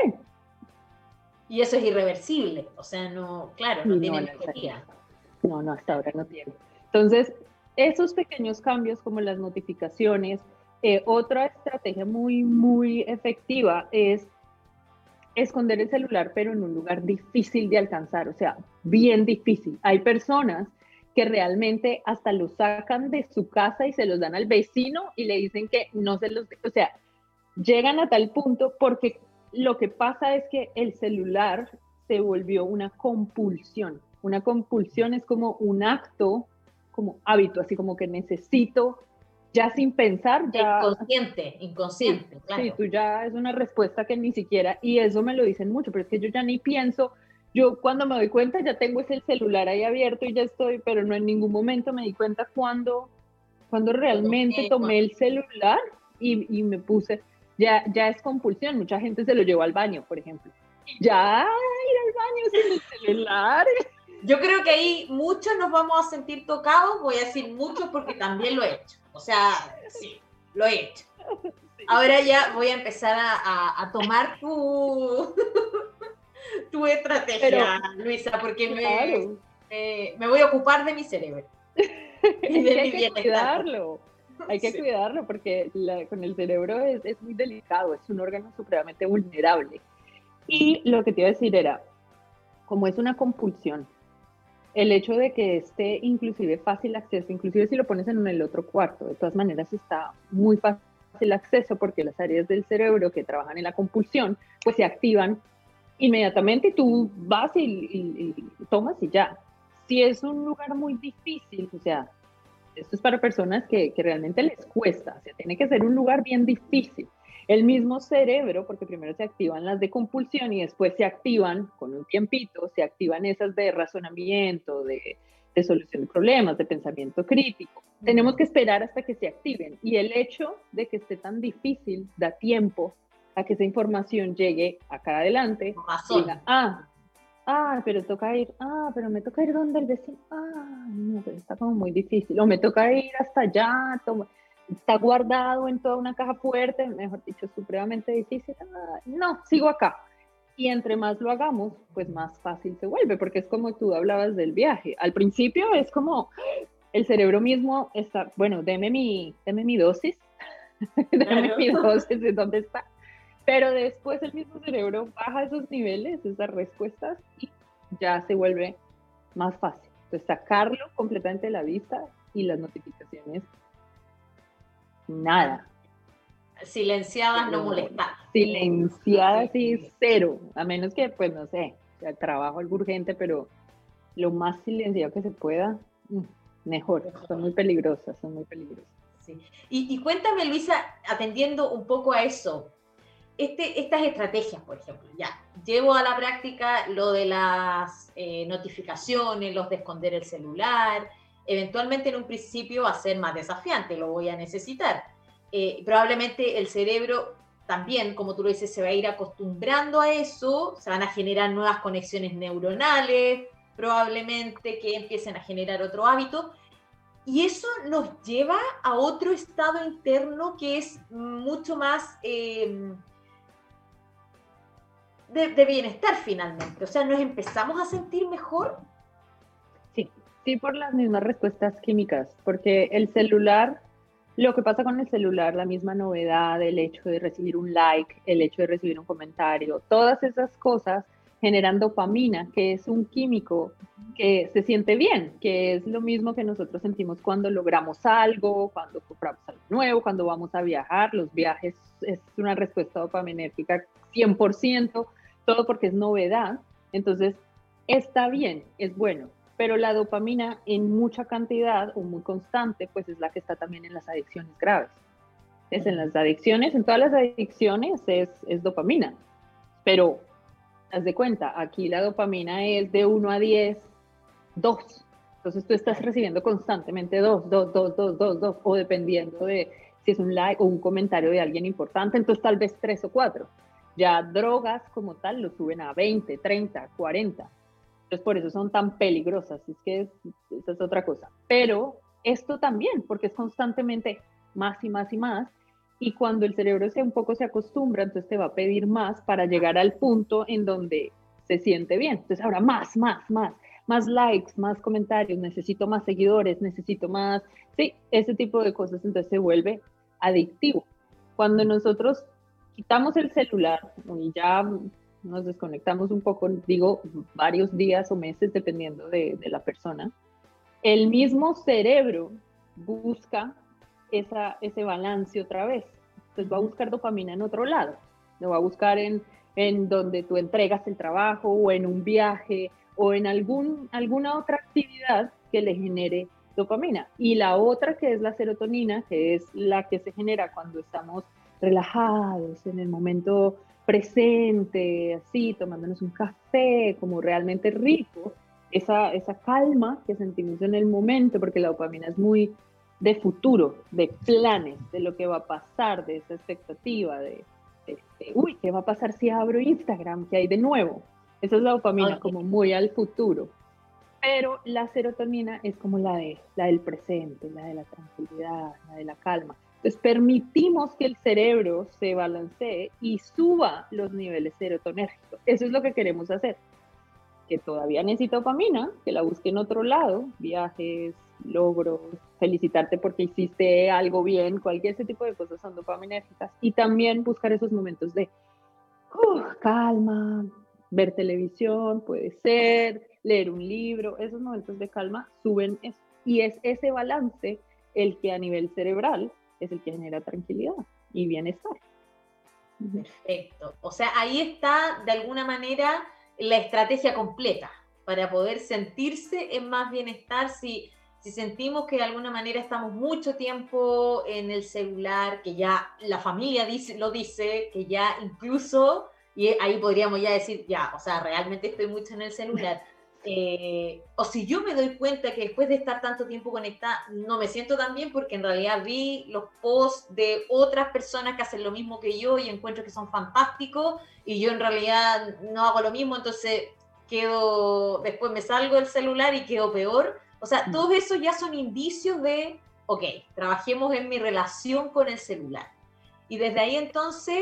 S2: Y eso es irreversible, o sea, no, claro, no, tiene mejoría.
S6: No, no, hasta ahora no tiene. Entonces, esos pequeños cambios como las notificaciones, eh, otra estrategia muy, muy efectiva es esconder el celular, pero en un lugar difícil de alcanzar, o sea, bien difícil. Hay personas que realmente hasta lo sacan de su casa y se los dan al vecino y le dicen que no se los, o sea, llegan a tal punto porque lo que pasa es que el celular se volvió una compulsión. Una compulsión es como un acto, como hábito, así como que necesito ya sin pensar, ya...
S2: Inconsciente, inconsciente, claro.
S6: Sí, tú ya es una respuesta que ni siquiera, y eso me lo dicen mucho, pero es que yo ya ni pienso, yo cuando me doy cuenta ya tengo ese celular ahí abierto y ya estoy, pero no en ningún momento me di cuenta cuando, cuando realmente tomé el celular y, y, me puse, ya, ya es compulsión, mucha gente se lo llevó al baño, por ejemplo. Ya ir al baño sin el celular.
S2: Yo creo que ahí muchos nos vamos a sentir tocados, voy a decir muchos porque también lo he hecho. O sea, sí, lo he hecho. Ahora ya voy a empezar a, a tomar tu, tu estrategia, Luisa, porque me, me, voy a ocupar de mi cerebro.
S6: hay que cuidarlo, hay que cuidarlo porque con el cerebro es, es, muy delicado, es un órgano supremamente vulnerable. Y lo que te iba a decir era, como es una compulsión, el hecho de que esté inclusive fácil acceso, inclusive si lo pones en el otro cuarto, de todas maneras está muy fácil acceso porque las áreas del cerebro que trabajan en la compulsión, pues se activan inmediatamente tú vas y, tomas y ya. Si es un lugar muy difícil, o sea, esto es para personas que, que, realmente les cuesta, o sea, tiene que ser un lugar bien difícil. El mismo cerebro, porque primero se activan las de compulsión y después se activan con un tiempito, se activan esas de razonamiento, de, de solución de problemas, de pensamiento crítico. Tenemos que esperar hasta que se activen y el hecho de que esté tan difícil da tiempo a que esa información llegue acá adelante. ah, ah, pero toca ir, ah, pero me toca ir donde el vecino, ah, no, pero está como muy difícil, o me toca ir hasta allá, está guardado en toda una caja fuerte, mejor dicho, supremamente difícil, ah, no, sigo acá. Y entre más lo hagamos, pues más fácil se vuelve, porque es como tú hablabas del viaje. Al principio es como el cerebro mismo está, bueno, deme mi, deme mi dosis, deme mi dosis de dónde está pero después el mismo cerebro baja esos niveles, esas respuestas, y ya se vuelve más fácil. Entonces, sacarlo completamente de la vista y las notificaciones, nada.
S2: Silenciadas, no molestar.
S6: Silenciadas y cero, a menos que, pues, no sé, el trabajo algo urgente, pero lo más silenciado que se pueda, mm, mejor. Son muy peligrosas, son muy peligrosas.
S2: Sí. Y, y cuéntame, Luisa, atendiendo un poco a eso, este, estas estrategias, por ejemplo, ya, llevo a la práctica lo de las eh, notificaciones, los de esconder el celular, eventualmente en un principio va a ser más desafiante, lo voy a necesitar. Eh, probablemente el cerebro también, como tú lo dices, se va a ir acostumbrando a eso, se van a generar nuevas conexiones neuronales, probablemente que empiecen a generar otro hábito, y eso nos lleva a otro estado interno que es mucho más eh, de, bienestar finalmente. O sea, nos empezamos a sentir mejor.
S6: Sí, por las mismas respuestas químicas, porque el celular, lo que pasa con el celular, la misma novedad, el hecho de recibir un like, el hecho de recibir un comentario, todas esas cosas generan dopamina, que es un químico que se siente bien, que es lo mismo que nosotros sentimos cuando logramos algo, cuando compramos algo nuevo, cuando vamos a viajar. Los viajes es una respuesta dopaminérgica 100%, todo porque es novedad. Entonces, está bien, es bueno, pero la dopamina en mucha cantidad o muy constante, pues es la que está también en las adicciones graves. Es en las adicciones, en todas las adicciones es, es dopamina, pero haz de cuenta, aquí la dopamina es de 1 a 10, 2. Entonces tú estás recibiendo constantemente 2, 2, 2, 2, 2, 2, o dependiendo de si es un like o un comentario de alguien importante, entonces tal vez 3 o 4. Ya drogas como tal lo suben a 20, 30, 40. Entonces por eso son tan peligrosas, es que es, esa es otra cosa. Pero esto también, porque es constantemente más y más y más, y cuando el cerebro se un poco se acostumbra, entonces te va a pedir más para llegar al punto en donde se siente bien. Entonces ahora más, más, más, más likes, más comentarios, necesito más seguidores, necesito más, sí, ese tipo de cosas, entonces se vuelve adictivo. Cuando nosotros quitamos el celular y ya nos desconectamos un poco, digo, varios días o meses dependiendo de, la persona, el mismo cerebro busca esa, ese balance otra vez. Entonces va a buscar dopamina en otro lado, lo va a buscar en, en donde tú entregas el trabajo o en un viaje o en algún, alguna otra actividad que le genere dopamina. Y la otra que es la serotonina, que es la que se genera cuando estamos relajados en el momento presente, así, tomándonos un café, como realmente rico, esa, esa calma que sentimos en el momento, porque la dopamina es muy de futuro, de planes, de lo que va a pasar, de esa expectativa, de, uy, ¿qué va a pasar si abro Instagram? ¿Qué hay de nuevo? Esa es la dopamina como muy al futuro. Pero la serotonina es como la, de, la del presente, la de la tranquilidad, la de la calma. Permitimos que el cerebro se balancee y suba los niveles serotonérgicos. Eso es lo que queremos hacer. Que todavía necesita dopamina, que la busque en otro lado, viajes, logros, felicitarte porque hiciste algo bien, cualquier ese tipo de cosas son dopaminérgicas. Y también buscar esos momentos de calma, ver televisión, puede ser, leer un libro, esos momentos de calma suben eso. Y es ese balance el que a nivel cerebral es el que genera tranquilidad y bienestar.
S2: Perfecto. O sea, ahí está de alguna manera la estrategia completa para poder sentirse en más bienestar si si sentimos que de alguna manera estamos mucho tiempo en el celular, que ya la familia dice, lo dice, que ya incluso, y ahí podríamos ya decir, ya, o sea, realmente estoy mucho en el celular. Eh, o si yo me doy cuenta que después de estar tanto tiempo conectada, no me siento tan bien porque en realidad vi los posts de otras personas que hacen lo mismo que yo y encuentro que son fantásticos y yo en realidad no hago lo mismo, entonces quedo, después me salgo del celular y quedo peor o sea, mm. todos esos ya son indicios de, ok, trabajemos en mi relación con el celular. Y desde ahí entonces,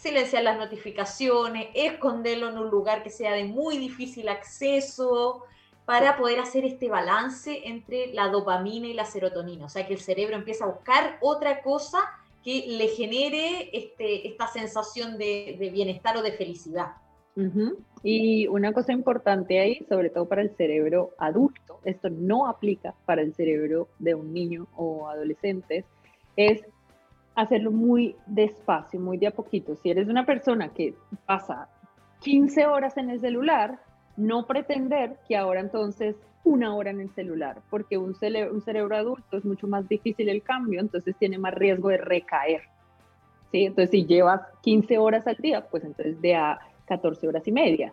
S2: silenciar las notificaciones, esconderlo en un lugar que sea de muy difícil acceso, para poder hacer este balance entre la dopamina y la serotonina. O sea, que el cerebro empieza a buscar otra cosa que le genere este, esta sensación de bienestar o de felicidad.
S6: Y una cosa importante ahí, sobre todo para el cerebro adulto, esto no aplica para el cerebro de un niño o adolescente, es hacerlo muy despacio, muy de a poquito. Si eres una persona que pasa 15 horas en el celular, no pretender que ahora entonces una hora en el celular, porque un, cerebro adulto es mucho más difícil el cambio, entonces tiene más riesgo de recaer. ¿sí? Entonces, si llevas 15 horas al día, pues entonces de a 14 horas y media.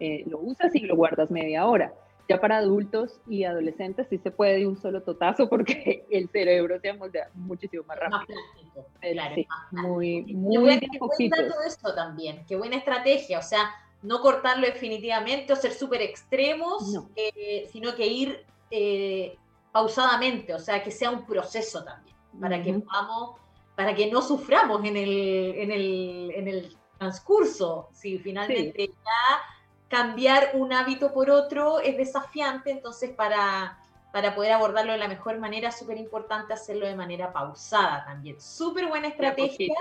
S6: Eh, lo usas y lo guardas media hora. Ya para adultos y adolescentes sí se puede de un solo totazo porque el cerebro se amoldea muchísimo más rápido. Más plástico,
S2: claro,
S6: sí,
S2: más
S6: muy, muy
S2: dato eso también, qué buena estrategia, o sea, no cortarlo definitivamente o ser súper extremos, eh, sino que ir eh, pausadamente, o sea, que sea un proceso también, para que podamos, para que no suframos en el, en el, en el transcurso, si finalmente ya cambiar un hábito por otro es desafiante, entonces para, para poder abordarlo de la mejor manera, súper importante hacerlo de manera pausada también. Súper buena estrategia.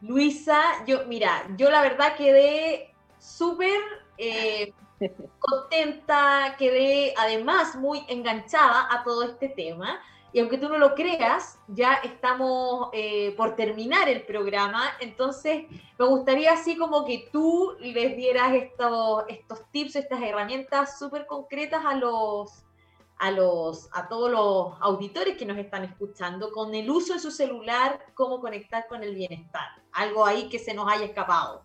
S2: Luisa, yo, mira, yo la verdad quedé súper eh, contenta, quedé además muy enganchada a todo este tema. Y aunque tú no lo creas, ya estamos eh, por terminar el programa, entonces me gustaría así como que tú les dieras estos, estos tips, estas herramientas súper concretas a los, a los, a todos los auditores que nos están escuchando con el uso de su celular, cómo conectar con el bienestar. Algo ahí que se nos haya escapado.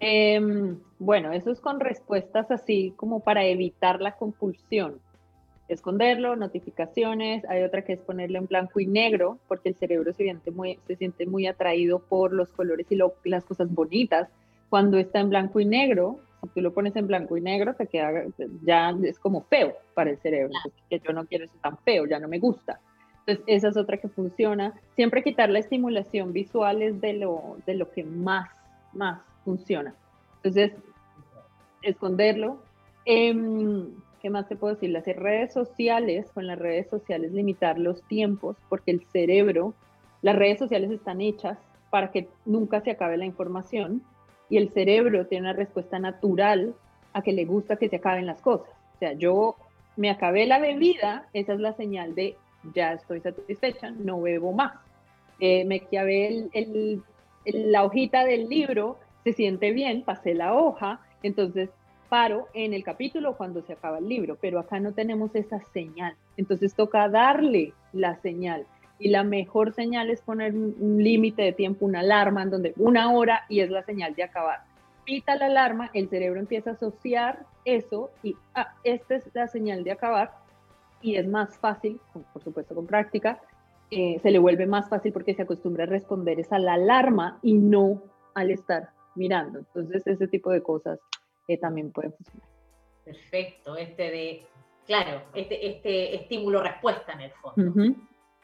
S6: Em, bueno, eso es con respuestas así como para evitar la compulsión esconderlo, notificaciones, hay otra que es ponerlo en blanco y negro, porque el cerebro se siente muy, se siente muy atraído por los colores y las cosas bonitas. Cuando está en blanco y negro, si tú lo pones en blanco y negro, te queda, ya es como feo para el cerebro, que yo no quiero eso tan feo, ya no me gusta. Entonces, esa es otra que funciona. Siempre quitar la estimulación visual es de lo, de lo que más, más funciona. Entonces, esconderlo. Eh, ¿qué más te puedo decir? Las redes sociales, con las redes sociales limitar los tiempos, porque el cerebro, las redes sociales están hechas para que nunca se acabe la información y el cerebro tiene una respuesta natural a que le gusta que se acaben las cosas. O sea, yo me acabé la bebida, esa es la señal de ya estoy satisfecha, no bebo más. Eh, me acabé la hojita del libro, se siente bien, pasé la hoja, entonces paro en el capítulo cuando se acaba el libro, pero acá no tenemos esa señal. Entonces toca darle la señal. Y la mejor señal es poner un, límite de tiempo, una alarma en donde una hora y es la señal de acabar. Pita la alarma, el cerebro empieza a asociar eso y ah, esta es la señal de acabar y es más fácil, por supuesto con práctica, eh, se le vuelve más fácil porque se acostumbra a responder es a la alarma y no al estar mirando. Entonces ese tipo de cosas también puede funcionar.
S2: Perfecto, este de, claro, este, este estímulo-respuesta en el fondo.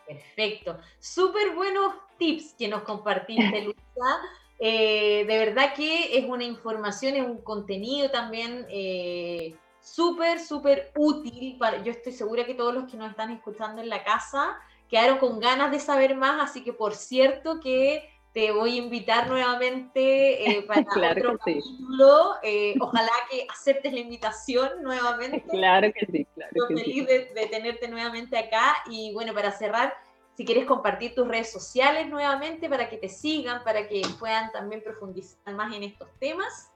S2: Perfecto. Súper buenos tips que nos compartiste, Luisa. Eh, de verdad que es una información, es un contenido también eh, súper, súper útil. Para, yo estoy segura que todos los que nos están escuchando en la casa quedaron con ganas de saber más, así que por cierto que te voy a invitar nuevamente eh, para otro capítulo. Eh, ojalá que aceptes la invitación nuevamente.
S6: Claro que sí, claro.
S2: Estoy feliz De, tenerte nuevamente acá. Y bueno, para cerrar, si quieres compartir tus redes sociales nuevamente para que te sigan, para que puedan también profundizar más en estos temas.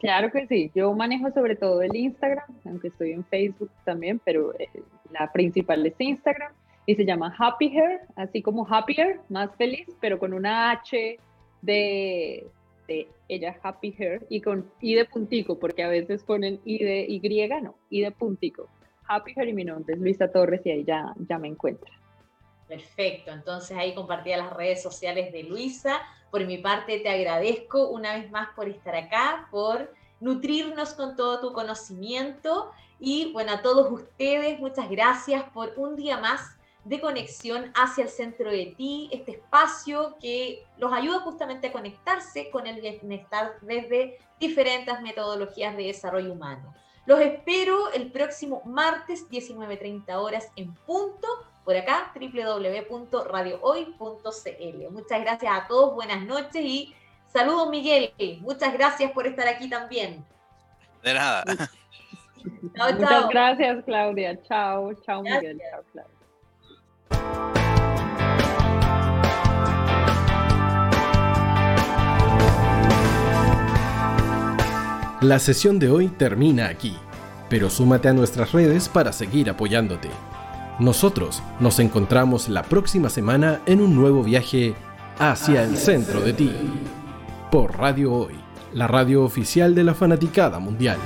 S6: Claro que sí, yo manejo sobre todo el Instagram, aunque estoy en Facebook también, pero eh, la principal es Instagram y se llama Happy Hair, así como Happier, más feliz, pero con una H de, de ella, Happy Hair, y con I de puntico, porque a veces ponen I de Y, no, I de puntico. Happy Hair y mi nombre es Luisa Torres y ahí ya, ya me encuentra.
S2: Perfecto, entonces ahí compartía las redes sociales de Luisa. Por mi parte te agradezco una vez más por estar acá, por nutrirnos con todo tu conocimiento y bueno, a todos ustedes, muchas gracias por un día más de conexión hacia el centro de ti, este espacio que los ayuda justamente a conectarse con el bienestar desde diferentes metodologías de desarrollo humano. Los espero el próximo martes 19.30 horas en punto por acá www.radiohoy.cl. Muchas gracias a todos, buenas noches y saludos Miguel, muchas gracias por estar aquí también.
S3: De nada.
S6: Muchas gracias Claudia, chao, chao Miguel, chao Claudia.
S1: La sesión de hoy termina aquí, pero súmate a nuestras redes para seguir apoyándote. Nosotros nos encontramos la próxima semana en un nuevo viaje hacia el centro de ti. Por Radio Hoy, la radio oficial de la fanaticada mundial.